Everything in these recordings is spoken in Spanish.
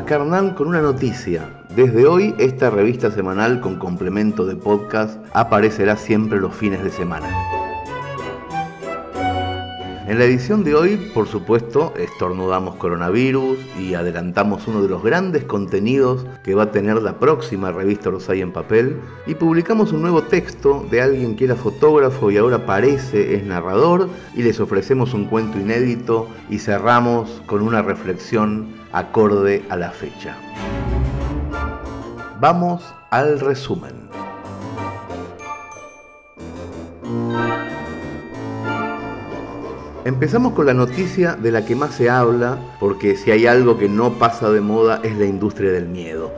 Acá con una noticia. Desde hoy esta revista semanal con complemento de podcast aparecerá siempre los fines de semana. En la edición de hoy, por supuesto, estornudamos coronavirus y adelantamos uno de los grandes contenidos que va a tener la próxima revista Rosay en papel y publicamos un nuevo texto de alguien que era fotógrafo y ahora parece es narrador y les ofrecemos un cuento inédito y cerramos con una reflexión acorde a la fecha. Vamos al resumen. Empezamos con la noticia de la que más se habla, porque si hay algo que no pasa de moda es la industria del miedo.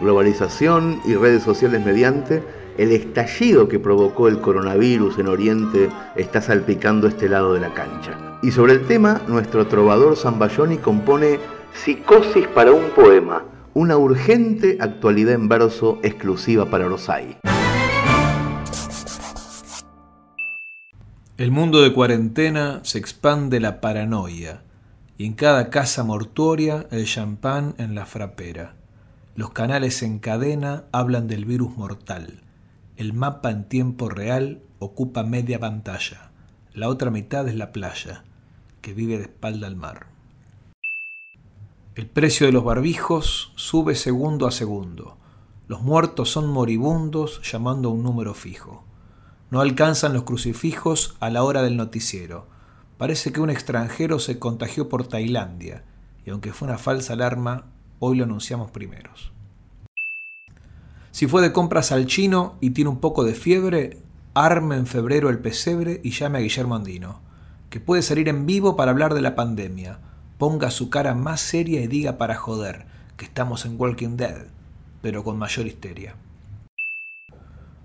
Globalización y redes sociales mediante, el estallido que provocó el coronavirus en Oriente está salpicando este lado de la cancha. Y sobre el tema, nuestro trovador Zambayoni compone Psicosis para un poema, una urgente actualidad en verso exclusiva para Rosay. El mundo de cuarentena se expande la paranoia y en cada casa mortuoria el champán en la frapera. Los canales en cadena hablan del virus mortal. El mapa en tiempo real ocupa media pantalla. La otra mitad es la playa, que vive de espalda al mar. El precio de los barbijos sube segundo a segundo. Los muertos son moribundos llamando a un número fijo. No alcanzan los crucifijos a la hora del noticiero. Parece que un extranjero se contagió por Tailandia, y aunque fue una falsa alarma, hoy lo anunciamos primeros. Si fue de compras al chino y tiene un poco de fiebre, arme en febrero el pesebre y llame a Guillermo Andino, que puede salir en vivo para hablar de la pandemia. Ponga su cara más seria y diga para joder que estamos en Walking Dead, pero con mayor histeria.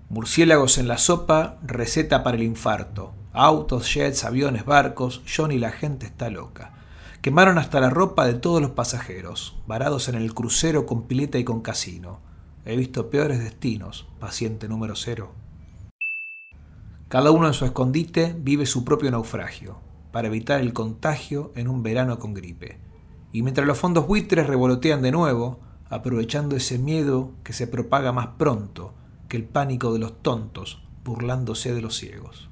Murciélagos en la sopa, receta para el infarto. Autos, jets, aviones, barcos, John y la gente está loca. Quemaron hasta la ropa de todos los pasajeros, varados en el crucero con pileta y con casino. He visto peores destinos, paciente número cero. Cada uno en su escondite vive su propio naufragio, para evitar el contagio en un verano con gripe. Y mientras los fondos buitres revolotean de nuevo, aprovechando ese miedo que se propaga más pronto, que el pánico de los tontos, burlándose de los ciegos.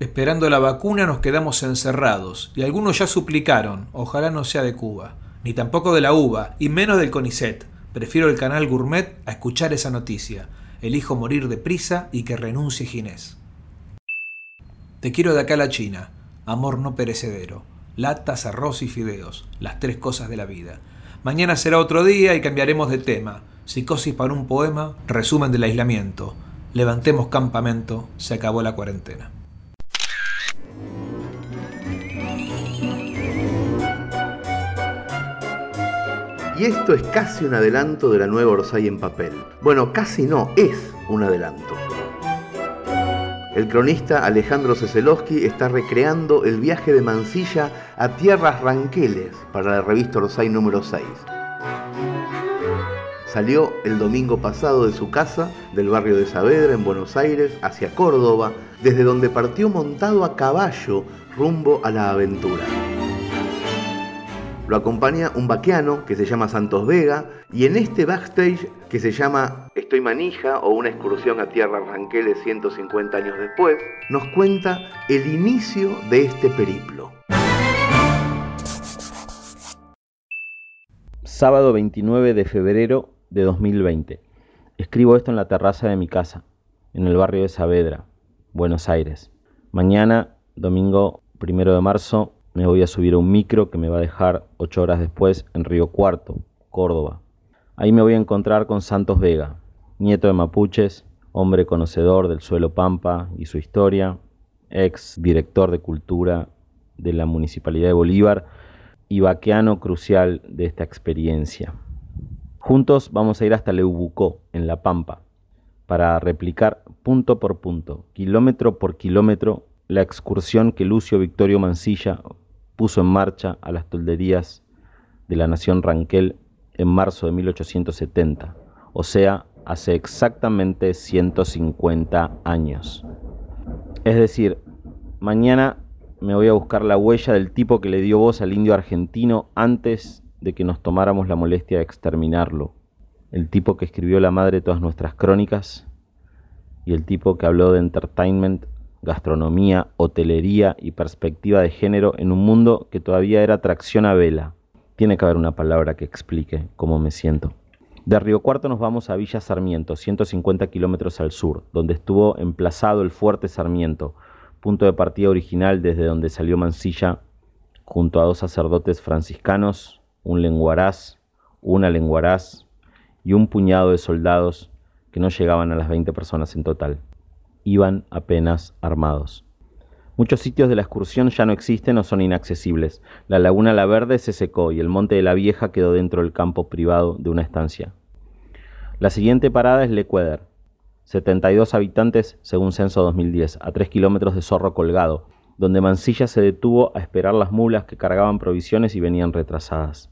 Esperando la vacuna nos quedamos encerrados, y algunos ya suplicaron, ojalá no sea de Cuba, ni tampoco de la uva, y menos del CONICET. Prefiero el canal Gourmet a escuchar esa noticia. Elijo morir de prisa y que renuncie Ginés. Te quiero de acá a la China, amor no perecedero, latas, arroz y fideos, las tres cosas de la vida. Mañana será otro día y cambiaremos de tema. Psicosis para un poema, resumen del aislamiento. Levantemos campamento, se acabó la cuarentena. Y esto es casi un adelanto de la nueva Orsay en papel. Bueno, casi no, es un adelanto. El cronista Alejandro Ceselowski está recreando el viaje de Mansilla a tierras ranqueles para la revista Orsay número 6. Salió el domingo pasado de su casa, del barrio de Saavedra, en Buenos Aires, hacia Córdoba, desde donde partió montado a caballo rumbo a la aventura. Lo acompaña un vaqueano que se llama Santos Vega y en este backstage que se llama Estoy manija o una excursión a Tierra Ranqueles 150 años después, nos cuenta el inicio de este periplo. Sábado 29 de febrero de 2020. Escribo esto en la terraza de mi casa, en el barrio de Saavedra, Buenos Aires. Mañana, domingo primero de marzo, me voy a subir a un micro que me va a dejar ocho horas después en Río Cuarto, Córdoba. Ahí me voy a encontrar con Santos Vega, nieto de mapuches, hombre conocedor del suelo pampa y su historia, ex director de cultura de la Municipalidad de Bolívar y vaqueano crucial de esta experiencia. Juntos vamos a ir hasta Leubucó, en La Pampa, para replicar punto por punto, kilómetro por kilómetro, la excursión que Lucio Victorio Mancilla puso en marcha a las tolderías de la nación Ranquel en marzo de 1870, o sea, hace exactamente 150 años. Es decir, mañana me voy a buscar la huella del tipo que le dio voz al indio argentino antes de que nos tomáramos la molestia de exterminarlo. El tipo que escribió la madre todas nuestras crónicas y el tipo que habló de entertainment, gastronomía, hotelería y perspectiva de género en un mundo que todavía era tracción a vela. Tiene que haber una palabra que explique cómo me siento. De Río Cuarto nos vamos a Villa Sarmiento, 150 kilómetros al sur, donde estuvo emplazado el Fuerte Sarmiento, punto de partida original desde donde salió Mansilla junto a dos sacerdotes franciscanos, un lenguaraz, una lenguaraz y un puñado de soldados que no llegaban a las 20 personas en total. Iban apenas armados. Muchos sitios de la excursión ya no existen o son inaccesibles. La laguna La Verde se secó y el monte de la Vieja quedó dentro del campo privado de una estancia. La siguiente parada es Lecueder, 72 habitantes según censo 2010, a 3 kilómetros de Zorro Colgado, donde Mansilla se detuvo a esperar las mulas que cargaban provisiones y venían retrasadas.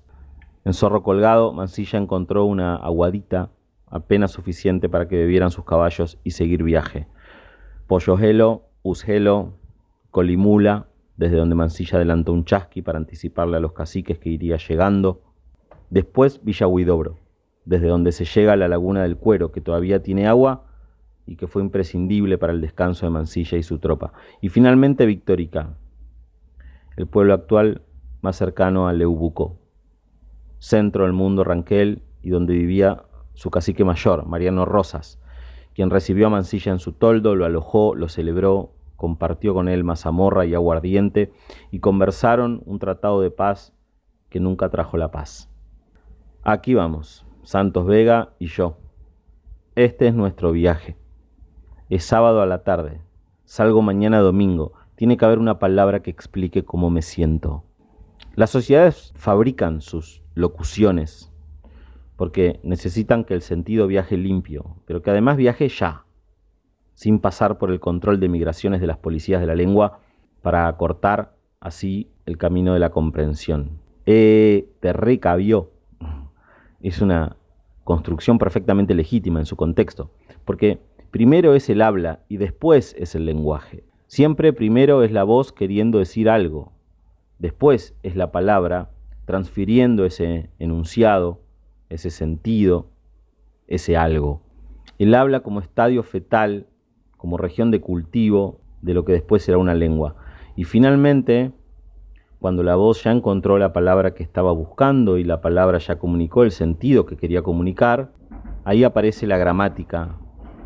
En Zorro Colgado, Mansilla encontró una aguadita apenas suficiente para que bebieran sus caballos y seguir viaje. Pollojelo, Usgelo, Colimula, desde donde Mansilla adelantó un chasqui para anticiparle a los caciques que iría llegando. Después Villa Huidobro, desde donde se llega a la laguna del Cuero, que todavía tiene agua y que fue imprescindible para el descanso de Mansilla y su tropa. Y finalmente Victorica, el pueblo actual más cercano a Leubuco, centro del mundo Ranquel y donde vivía su cacique mayor, Mariano Rosas, quien recibió a Mansilla en su toldo, lo alojó, lo celebró, compartió con él mazamorra y aguardiente y conversaron un tratado de paz que nunca trajo la paz. Aquí vamos, Santos Vega y yo. Este es nuestro viaje. Es sábado a la tarde. Salgo mañana domingo. Tiene que haber una palabra que explique cómo me siento. Las sociedades fabrican sus locuciones porque necesitan que el sentido viaje limpio, pero que además viaje ya sin pasar por el control de migraciones de las policías de la lengua para acortar así el camino de la comprensión. E te recabió. Es una construcción perfectamente legítima en su contexto, porque primero es el habla y después es el lenguaje. Siempre primero es la voz queriendo decir algo, después es la palabra transfiriendo ese enunciado, ese sentido, ese algo. El habla como estadio fetal como región de cultivo de lo que después será una lengua. Y finalmente, cuando la voz ya encontró la palabra que estaba buscando y la palabra ya comunicó el sentido que quería comunicar, ahí aparece la gramática,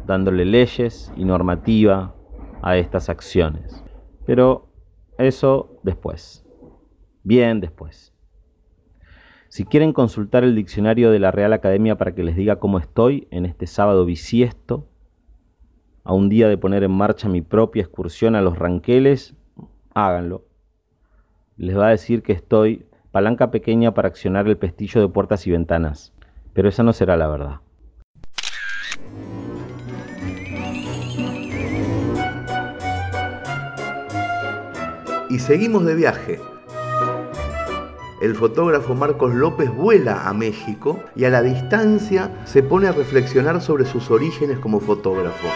dándole leyes y normativa a estas acciones. Pero eso después, bien después. Si quieren consultar el diccionario de la Real Academia para que les diga cómo estoy en este sábado bisiesto, a un día de poner en marcha mi propia excursión a los ranqueles, háganlo. Les va a decir que estoy palanca pequeña para accionar el pestillo de puertas y ventanas, pero esa no será la verdad. Y seguimos de viaje. El fotógrafo Marcos López vuela a México y a la distancia se pone a reflexionar sobre sus orígenes como fotógrafo.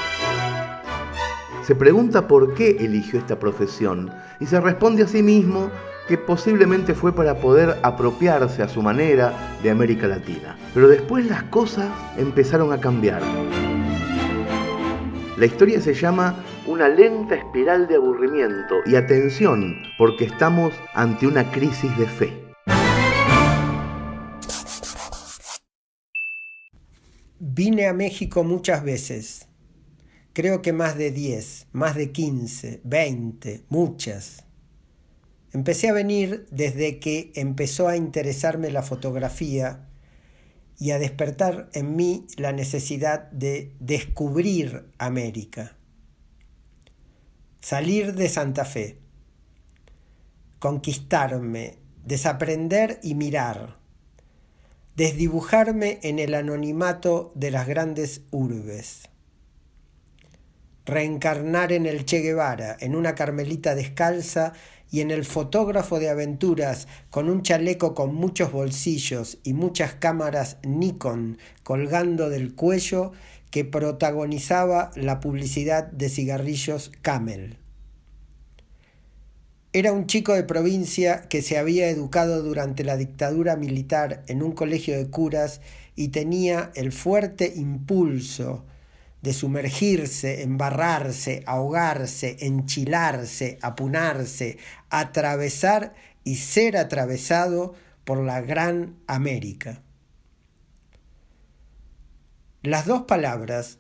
Se pregunta por qué eligió esta profesión y se responde a sí mismo que posiblemente fue para poder apropiarse a su manera de América Latina. Pero después las cosas empezaron a cambiar. La historia se llama Una lenta espiral de aburrimiento y atención porque estamos ante una crisis de fe. Vine a México muchas veces creo que más de 10, más de 15, 20, muchas. Empecé a venir desde que empezó a interesarme la fotografía y a despertar en mí la necesidad de descubrir América. Salir de Santa Fe, conquistarme, desaprender y mirar, desdibujarme en el anonimato de las grandes urbes reencarnar en el Che Guevara, en una Carmelita descalza y en el fotógrafo de aventuras con un chaleco con muchos bolsillos y muchas cámaras Nikon colgando del cuello que protagonizaba la publicidad de cigarrillos Camel. Era un chico de provincia que se había educado durante la dictadura militar en un colegio de curas y tenía el fuerte impulso de sumergirse, embarrarse, ahogarse, enchilarse, apunarse, atravesar y ser atravesado por la gran América. Las dos palabras,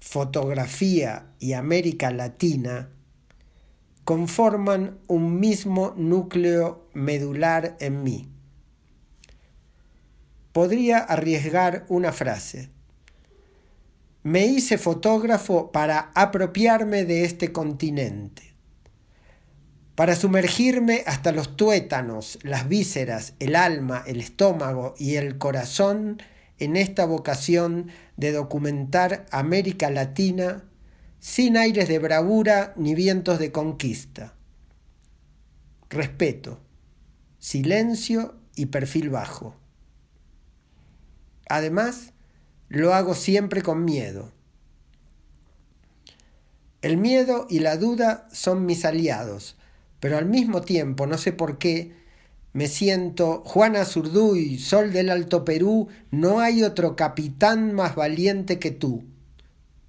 fotografía y América Latina, conforman un mismo núcleo medular en mí. Podría arriesgar una frase. Me hice fotógrafo para apropiarme de este continente, para sumergirme hasta los tuétanos, las vísceras, el alma, el estómago y el corazón en esta vocación de documentar América Latina sin aires de bravura ni vientos de conquista. Respeto, silencio y perfil bajo. Además, lo hago siempre con miedo. El miedo y la duda son mis aliados, pero al mismo tiempo, no sé por qué, me siento Juana Zurduy, sol del Alto Perú, no hay otro capitán más valiente que tú.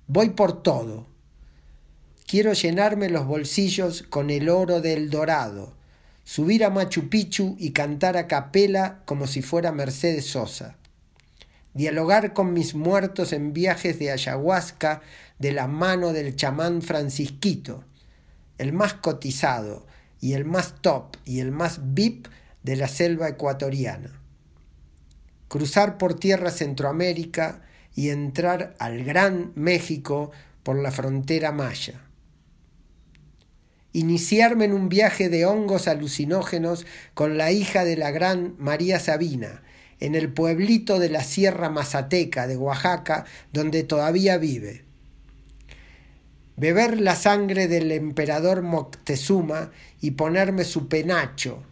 Voy por todo. Quiero llenarme los bolsillos con el oro del dorado, subir a Machu Picchu y cantar a capela como si fuera Mercedes Sosa dialogar con mis muertos en viajes de ayahuasca de la mano del chamán Francisquito, el más cotizado y el más top y el más VIP de la selva ecuatoriana. Cruzar por tierra Centroamérica y entrar al Gran México por la frontera maya. Iniciarme en un viaje de hongos alucinógenos con la hija de la gran María Sabina, en el pueblito de la Sierra Mazateca de Oaxaca, donde todavía vive. Beber la sangre del emperador Moctezuma y ponerme su penacho,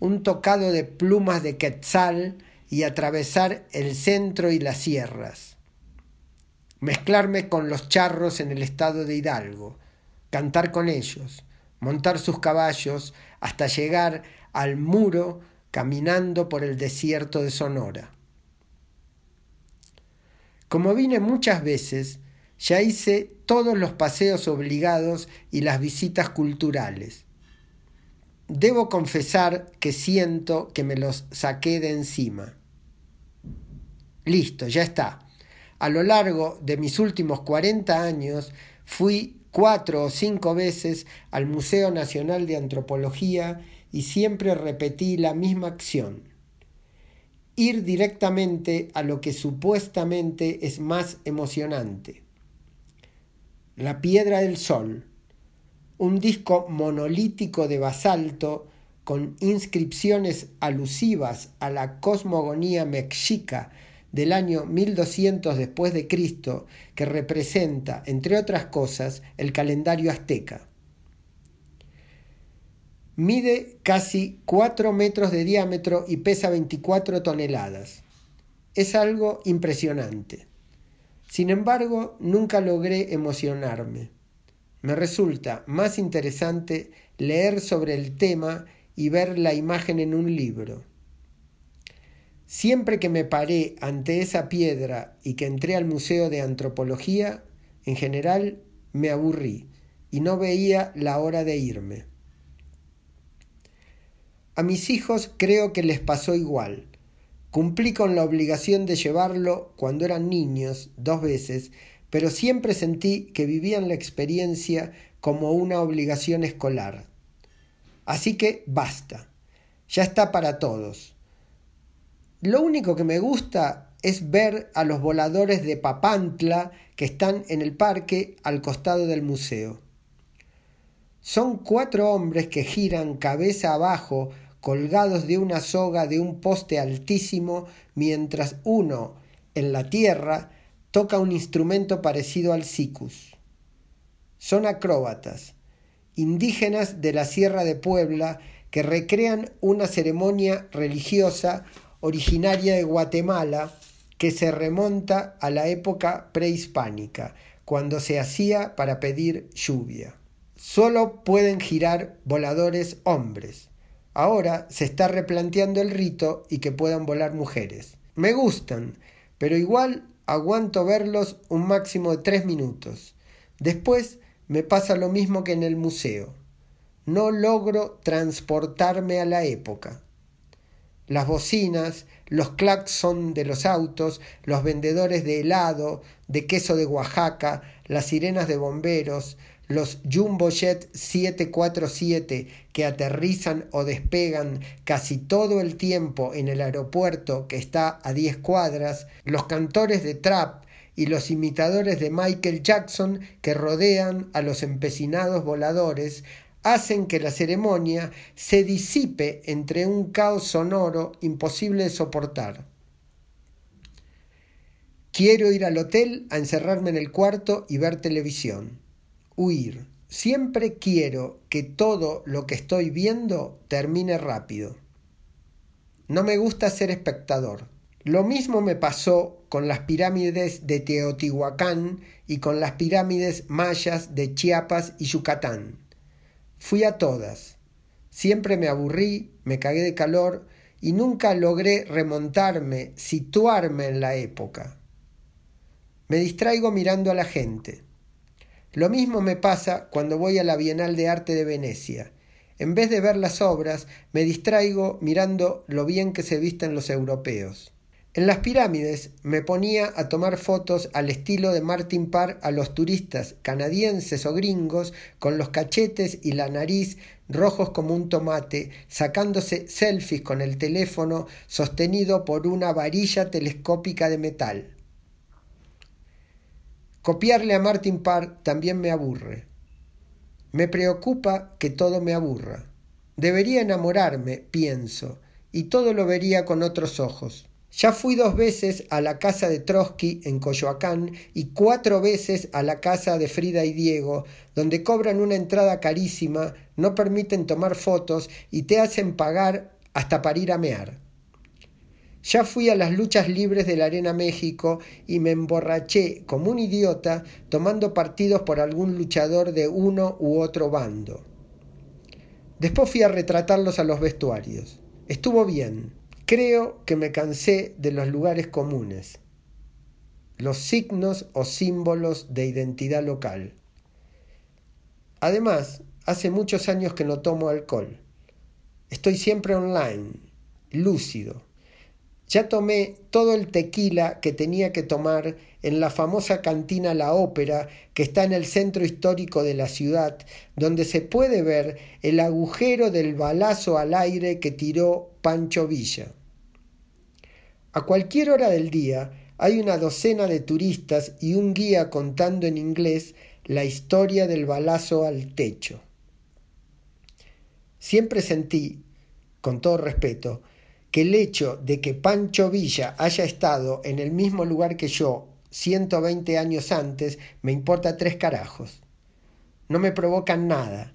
un tocado de plumas de quetzal y atravesar el centro y las sierras. Mezclarme con los charros en el estado de Hidalgo, cantar con ellos, montar sus caballos hasta llegar al muro caminando por el desierto de Sonora. Como vine muchas veces, ya hice todos los paseos obligados y las visitas culturales. Debo confesar que siento que me los saqué de encima. Listo, ya está. A lo largo de mis últimos 40 años fui cuatro o cinco veces al Museo Nacional de Antropología y siempre repetí la misma acción. Ir directamente a lo que supuestamente es más emocionante. La Piedra del Sol, un disco monolítico de basalto con inscripciones alusivas a la cosmogonía mexica del año 1200 después de Cristo que representa, entre otras cosas, el calendario azteca. Mide casi 4 metros de diámetro y pesa 24 toneladas. Es algo impresionante. Sin embargo, nunca logré emocionarme. Me resulta más interesante leer sobre el tema y ver la imagen en un libro. Siempre que me paré ante esa piedra y que entré al Museo de Antropología, en general me aburrí y no veía la hora de irme. A mis hijos creo que les pasó igual. Cumplí con la obligación de llevarlo cuando eran niños dos veces, pero siempre sentí que vivían la experiencia como una obligación escolar. Así que basta. Ya está para todos. Lo único que me gusta es ver a los voladores de Papantla que están en el parque al costado del museo. Son cuatro hombres que giran cabeza abajo colgados de una soga de un poste altísimo, mientras uno, en la tierra, toca un instrumento parecido al sicus. Son acróbatas, indígenas de la Sierra de Puebla, que recrean una ceremonia religiosa originaria de Guatemala que se remonta a la época prehispánica, cuando se hacía para pedir lluvia. solo pueden girar voladores hombres. Ahora se está replanteando el rito y que puedan volar mujeres. Me gustan, pero igual aguanto verlos un máximo de tres minutos. Después me pasa lo mismo que en el museo. No logro transportarme a la época. Las bocinas, los claxon de los autos, los vendedores de helado, de queso de Oaxaca, las sirenas de bomberos, los Jumbo Jet 747 que aterrizan o despegan casi todo el tiempo en el aeropuerto que está a 10 cuadras, los cantores de trap y los imitadores de Michael Jackson que rodean a los empecinados voladores hacen que la ceremonia se disipe entre un caos sonoro imposible de soportar. Quiero ir al hotel a encerrarme en el cuarto y ver televisión huir. Siempre quiero que todo lo que estoy viendo termine rápido. No me gusta ser espectador. Lo mismo me pasó con las pirámides de Teotihuacán y con las pirámides mayas de Chiapas y Yucatán. Fui a todas. Siempre me aburrí, me cagué de calor y nunca logré remontarme, situarme en la época. Me distraigo mirando a la gente. Lo mismo me pasa cuando voy a la Bienal de Arte de Venecia. En vez de ver las obras, me distraigo mirando lo bien que se visten los europeos. En las pirámides me ponía a tomar fotos al estilo de Martin Parr a los turistas canadienses o gringos con los cachetes y la nariz rojos como un tomate, sacándose selfies con el teléfono sostenido por una varilla telescópica de metal. Copiarle a Martin Parr también me aburre. Me preocupa que todo me aburra. Debería enamorarme, pienso, y todo lo vería con otros ojos. Ya fui dos veces a la casa de Trotsky en Coyoacán y cuatro veces a la casa de Frida y Diego, donde cobran una entrada carísima, no permiten tomar fotos y te hacen pagar hasta para ir a mear. Ya fui a las luchas libres de la Arena México y me emborraché como un idiota tomando partidos por algún luchador de uno u otro bando. Después fui a retratarlos a los vestuarios. Estuvo bien. Creo que me cansé de los lugares comunes, los signos o símbolos de identidad local. Además, hace muchos años que no tomo alcohol. Estoy siempre online, lúcido ya tomé todo el tequila que tenía que tomar en la famosa cantina La Ópera, que está en el centro histórico de la ciudad, donde se puede ver el agujero del balazo al aire que tiró Pancho Villa. A cualquier hora del día hay una docena de turistas y un guía contando en inglés la historia del balazo al techo. Siempre sentí, con todo respeto, que el hecho de que Pancho Villa haya estado en el mismo lugar que yo 120 años antes me importa tres carajos. No me provocan nada.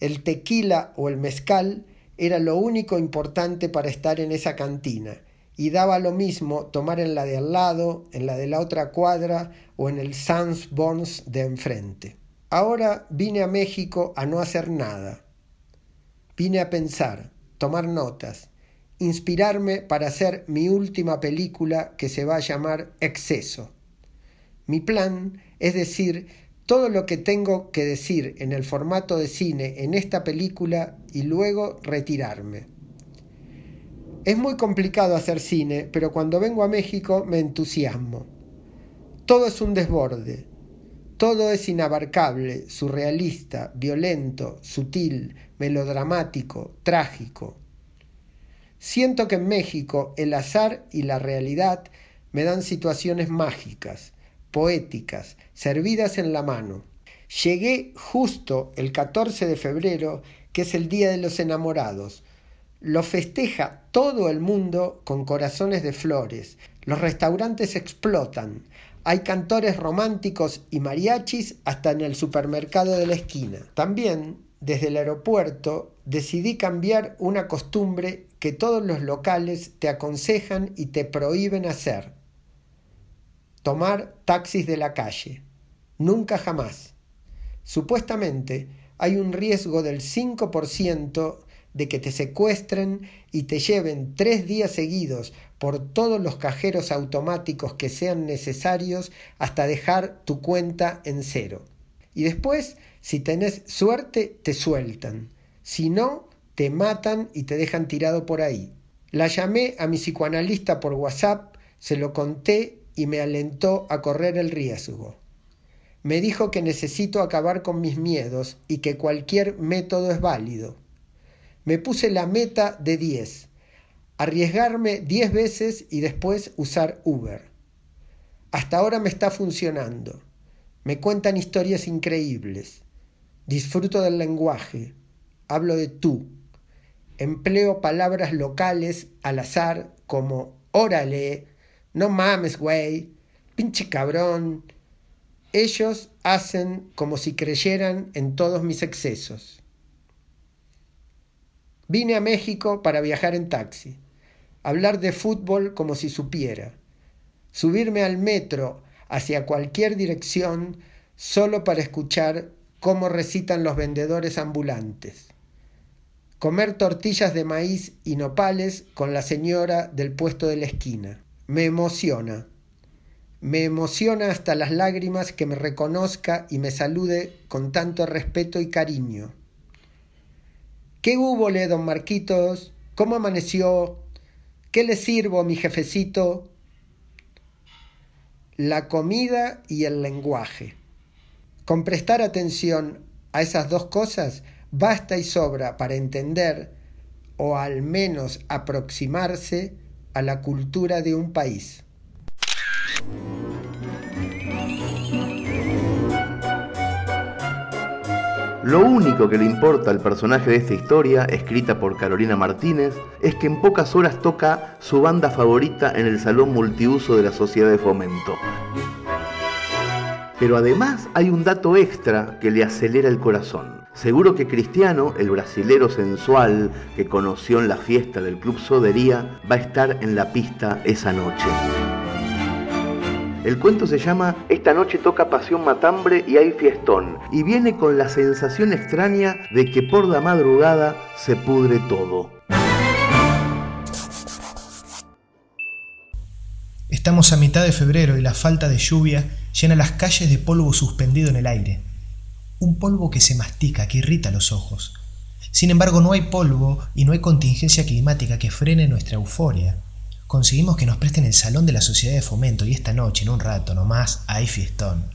El tequila o el mezcal era lo único importante para estar en esa cantina y daba lo mismo tomar en la de al lado, en la de la otra cuadra o en el Sans Bons de enfrente. Ahora vine a México a no hacer nada. Vine a pensar, tomar notas, inspirarme para hacer mi última película que se va a llamar Exceso. Mi plan es decir todo lo que tengo que decir en el formato de cine en esta película y luego retirarme. Es muy complicado hacer cine, pero cuando vengo a México me entusiasmo. Todo es un desborde, todo es inabarcable, surrealista, violento, sutil, melodramático, trágico. Siento que en México el azar y la realidad me dan situaciones mágicas, poéticas, servidas en la mano. Llegué justo el 14 de febrero, que es el Día de los Enamorados. Lo festeja todo el mundo con corazones de flores. Los restaurantes explotan. Hay cantores románticos y mariachis hasta en el supermercado de la esquina. También, desde el aeropuerto, decidí cambiar una costumbre que todos los locales te aconsejan y te prohíben hacer. Tomar taxis de la calle. Nunca jamás. Supuestamente, hay un riesgo del 5% de que te secuestren y te lleven tres días seguidos por todos los cajeros automáticos que sean necesarios hasta dejar tu cuenta en cero. Y después, si tenés suerte, te sueltan. Si no, te matan y te dejan tirado por ahí. La llamé a mi psicoanalista por WhatsApp, se lo conté y me alentó a correr el riesgo. Me dijo que necesito acabar con mis miedos y que cualquier método es válido. Me puse la meta de 10, arriesgarme 10 veces y después usar Uber. Hasta ahora me está funcionando. Me cuentan historias increíbles. Disfruto del lenguaje. Hablo de tú. Empleo palabras locales al azar como órale, no mames, güey, pinche cabrón. Ellos hacen como si creyeran en todos mis excesos. Vine a México para viajar en taxi, hablar de fútbol como si supiera, subirme al metro hacia cualquier dirección solo para escuchar cómo recitan los vendedores ambulantes. Comer tortillas de maíz y nopales con la señora del puesto de la esquina. Me emociona. Me emociona hasta las lágrimas que me reconozca y me salude con tanto respeto y cariño. ¿Qué hubo, le, don Marquitos? ¿Cómo amaneció? ¿Qué le sirvo, mi jefecito? La comida y el lenguaje. Con prestar atención a esas dos cosas basta y sobra para entender, o al menos aproximarse, a la cultura de un país. Lo único que le importa al personaje de esta historia, escrita por Carolina Martínez, es que en pocas horas toca su banda favorita en el salón multiuso de la Sociedad de Fomento. Pero además hay un dato extra que le acelera el corazón. Seguro que Cristiano, el brasilero sensual que conoció en la fiesta del Club Sodería, va a estar en la pista esa noche. El cuento se llama Esta noche toca Pasión Matambre y hay fiestón, y viene con la sensación extraña de que por la madrugada se pudre todo. Estamos a mitad de febrero y la falta de lluvia llena las calles de polvo suspendido en el aire. Un polvo que se mastica, que irrita los ojos. Sin embargo, no hay polvo y no hay contingencia climática que frene nuestra euforia. Conseguimos que nos presten el salón de la sociedad de fomento y esta noche, en un rato nomás, hay fiestón.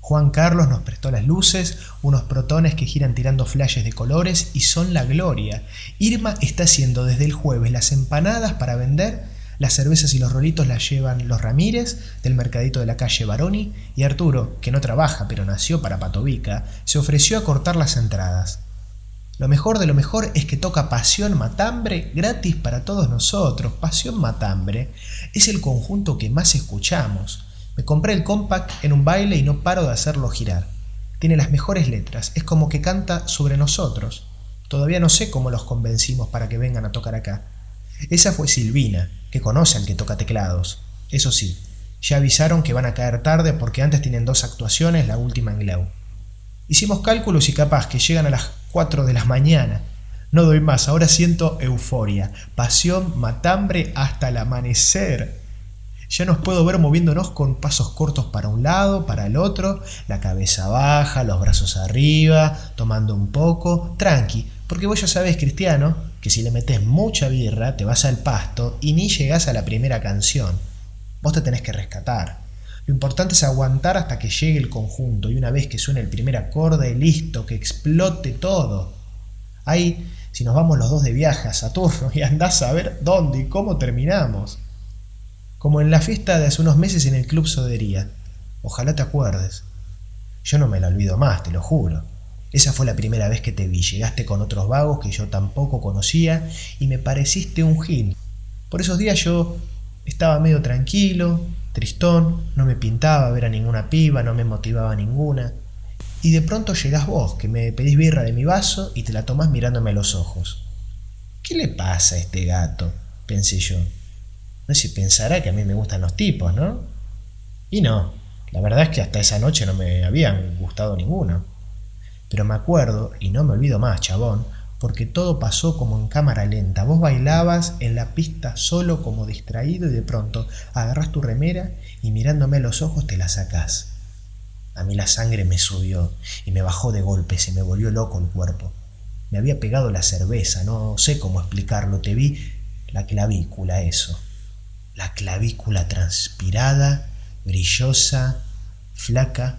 Juan Carlos nos prestó las luces, unos protones que giran tirando flashes de colores y son la gloria. Irma está haciendo desde el jueves las empanadas para vender las cervezas y los rolitos las llevan los Ramírez del mercadito de la calle Baroni y Arturo, que no trabaja pero nació para Patovica, se ofreció a cortar las entradas. Lo mejor de lo mejor es que toca Pasión Matambre gratis para todos nosotros. Pasión Matambre es el conjunto que más escuchamos. Me compré el compact en un baile y no paro de hacerlo girar. Tiene las mejores letras, es como que canta sobre nosotros. Todavía no sé cómo los convencimos para que vengan a tocar acá. Esa fue Silvina, que conoce al que toca teclados. Eso sí, ya avisaron que van a caer tarde porque antes tienen dos actuaciones, la última en Glau. Hicimos cálculos y capaz que llegan a las 4 de la mañana. No doy más, ahora siento euforia, pasión, matambre hasta el amanecer. Ya nos puedo ver moviéndonos con pasos cortos para un lado, para el otro, la cabeza baja, los brazos arriba, tomando un poco, tranqui, porque vos ya sabés, Cristiano, que si le metes mucha birra te vas al pasto y ni llegás a la primera canción. Vos te tenés que rescatar. Lo importante es aguantar hasta que llegue el conjunto y una vez que suene el primer acorde, listo, que explote todo. Ahí, si nos vamos los dos de viaje a Saturno y andás a ver dónde y cómo terminamos. Como en la fiesta de hace unos meses en el Club Sodería. Ojalá te acuerdes. Yo no me la olvido más, te lo juro. Esa fue la primera vez que te vi. Llegaste con otros vagos que yo tampoco conocía y me pareciste un gil. Por esos días yo estaba medio tranquilo, tristón, no me pintaba ver a ninguna piba, no me motivaba ninguna. Y de pronto llegás vos, que me pedís birra de mi vaso y te la tomás mirándome a los ojos. ¿Qué le pasa a este gato? pensé yo. No sé si pensará que a mí me gustan los tipos, ¿no? Y no, la verdad es que hasta esa noche no me habían gustado ninguno. Pero me acuerdo, y no me olvido más, chabón, porque todo pasó como en cámara lenta. Vos bailabas en la pista solo como distraído y de pronto agarras tu remera y mirándome a los ojos te la sacás. A mí la sangre me subió y me bajó de golpe, se me volvió loco el cuerpo. Me había pegado la cerveza, no sé cómo explicarlo, te vi la clavícula, eso. La clavícula transpirada, brillosa, flaca.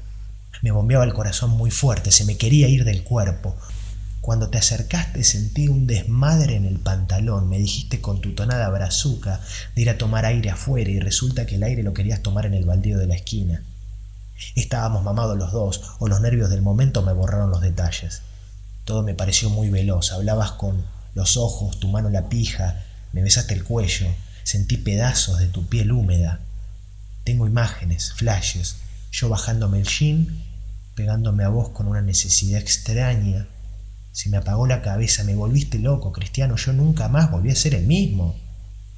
Me bombeaba el corazón muy fuerte, se me quería ir del cuerpo. Cuando te acercaste sentí un desmadre en el pantalón, me dijiste con tu tonada brazuca de ir a tomar aire afuera y resulta que el aire lo querías tomar en el baldío de la esquina. Estábamos mamados los dos, o los nervios del momento me borraron los detalles. Todo me pareció muy veloz, hablabas con los ojos, tu mano la pija, me besaste el cuello, sentí pedazos de tu piel húmeda. Tengo imágenes, flashes, yo bajándome el jean, pegándome a vos con una necesidad extraña. Se me apagó la cabeza, me volviste loco, Cristiano, yo nunca más volví a ser el mismo.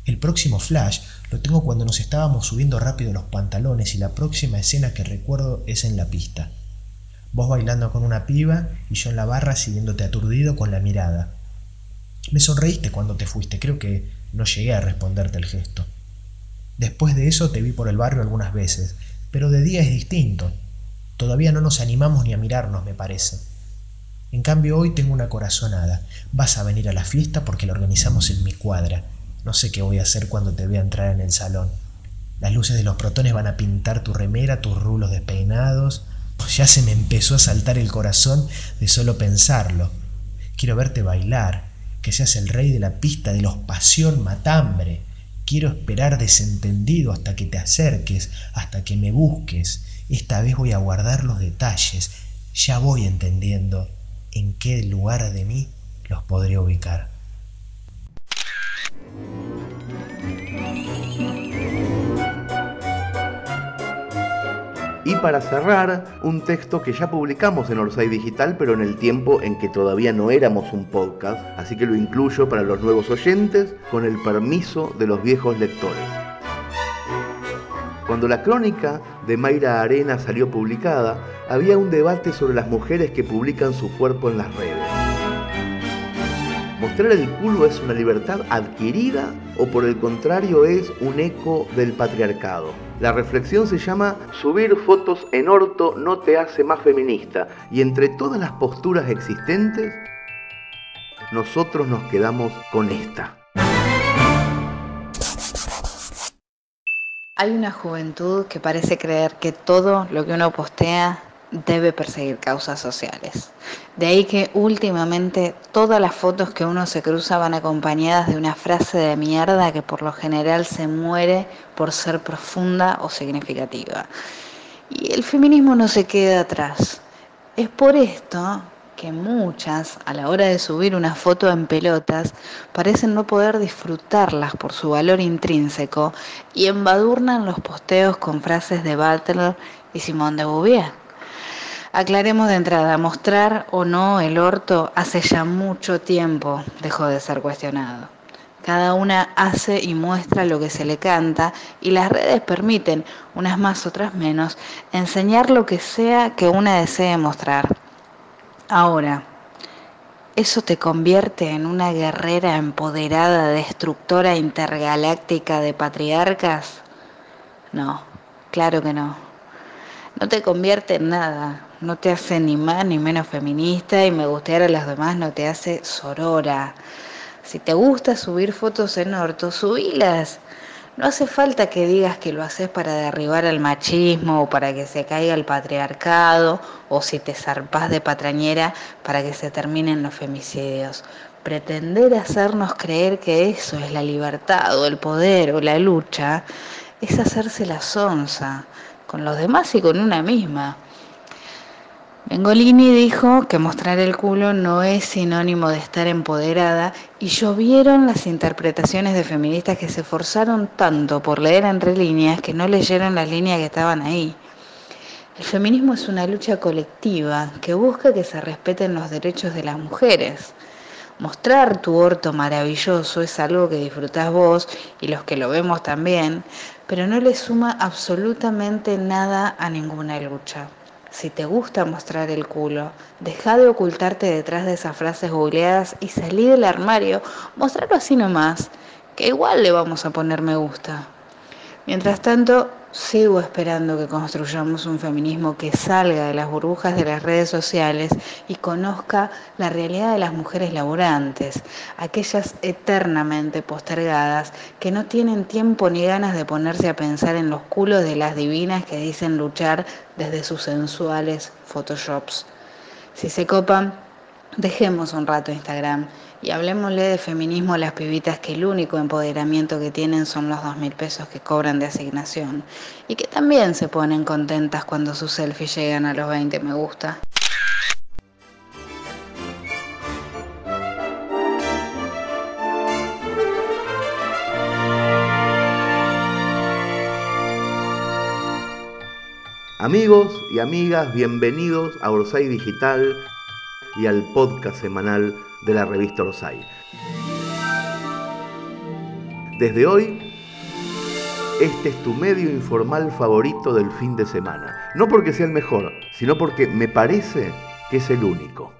El próximo flash lo tengo cuando nos estábamos subiendo rápido los pantalones y la próxima escena que recuerdo es en la pista. Vos bailando con una piba y yo en la barra siguiéndote aturdido con la mirada. Me sonreíste cuando te fuiste, creo que no llegué a responderte el gesto. Después de eso te vi por el barrio algunas veces, pero de día es distinto. Todavía no nos animamos ni a mirarnos, me parece. En cambio hoy tengo una corazonada. Vas a venir a la fiesta porque la organizamos en mi cuadra. No sé qué voy a hacer cuando te vea entrar en el salón. Las luces de los protones van a pintar tu remera, tus rulos despeinados. Ya se me empezó a saltar el corazón de solo pensarlo. Quiero verte bailar, que seas el rey de la pista de los pasión matambre. Quiero esperar desentendido hasta que te acerques, hasta que me busques. Esta vez voy a guardar los detalles. Ya voy entendiendo en qué lugar de mí los podré ubicar. Y para cerrar, un texto que ya publicamos en Orsay Digital, pero en el tiempo en que todavía no éramos un podcast, así que lo incluyo para los nuevos oyentes con el permiso de los viejos lectores. Cuando la crónica de Mayra Arena salió publicada, había un debate sobre las mujeres que publican su cuerpo en las redes. ¿Mostrar el culo es una libertad adquirida o por el contrario es un eco del patriarcado? La reflexión se llama Subir fotos en orto no te hace más feminista y entre todas las posturas existentes, nosotros nos quedamos con esta. Hay una juventud que parece creer que todo lo que uno postea debe perseguir causas sociales. De ahí que últimamente todas las fotos que uno se cruza van acompañadas de una frase de mierda que por lo general se muere por ser profunda o significativa. Y el feminismo no se queda atrás. Es por esto que muchas, a la hora de subir una foto en pelotas, parecen no poder disfrutarlas por su valor intrínseco y embadurnan los posteos con frases de Butler y Simone de Beauvoir. Aclaremos de entrada, mostrar o no el orto hace ya mucho tiempo dejó de ser cuestionado. Cada una hace y muestra lo que se le canta y las redes permiten, unas más, otras menos, enseñar lo que sea que una desee mostrar. Ahora, ¿eso te convierte en una guerrera empoderada, destructora intergaláctica de patriarcas? No, claro que no. No te convierte en nada, no te hace ni más ni menos feminista y me gustear a las demás no te hace sorora. Si te gusta subir fotos en orto, subilas. No hace falta que digas que lo haces para derribar al machismo o para que se caiga el patriarcado o si te zarpás de patrañera para que se terminen los femicidios. Pretender hacernos creer que eso es la libertad o el poder o la lucha es hacerse la sonza con los demás y con una misma. Bengolini dijo que mostrar el culo no es sinónimo de estar empoderada y llovieron las interpretaciones de feministas que se forzaron tanto por leer entre líneas que no leyeron las líneas que estaban ahí. El feminismo es una lucha colectiva que busca que se respeten los derechos de las mujeres. Mostrar tu orto maravilloso es algo que disfrutás vos y los que lo vemos también, pero no le suma absolutamente nada a ninguna lucha. Si te gusta mostrar el culo, deja de ocultarte detrás de esas frases googleadas y salí del armario, mostrarlo así nomás, que igual le vamos a poner me gusta. Mientras tanto, sigo esperando que construyamos un feminismo que salga de las burbujas de las redes sociales y conozca la realidad de las mujeres laborantes, aquellas eternamente postergadas que no tienen tiempo ni ganas de ponerse a pensar en los culos de las divinas que dicen luchar desde sus sensuales photoshops. Si se copan, dejemos un rato Instagram y hablemosle de feminismo a las pibitas que el único empoderamiento que tienen son los dos mil pesos que cobran de asignación y que también se ponen contentas cuando sus selfies llegan a los 20 me gusta. Amigos y amigas, bienvenidos a Orsay Digital y al podcast semanal de la revista Orsay. Desde hoy, este es tu medio informal favorito del fin de semana. No porque sea el mejor, sino porque me parece que es el único.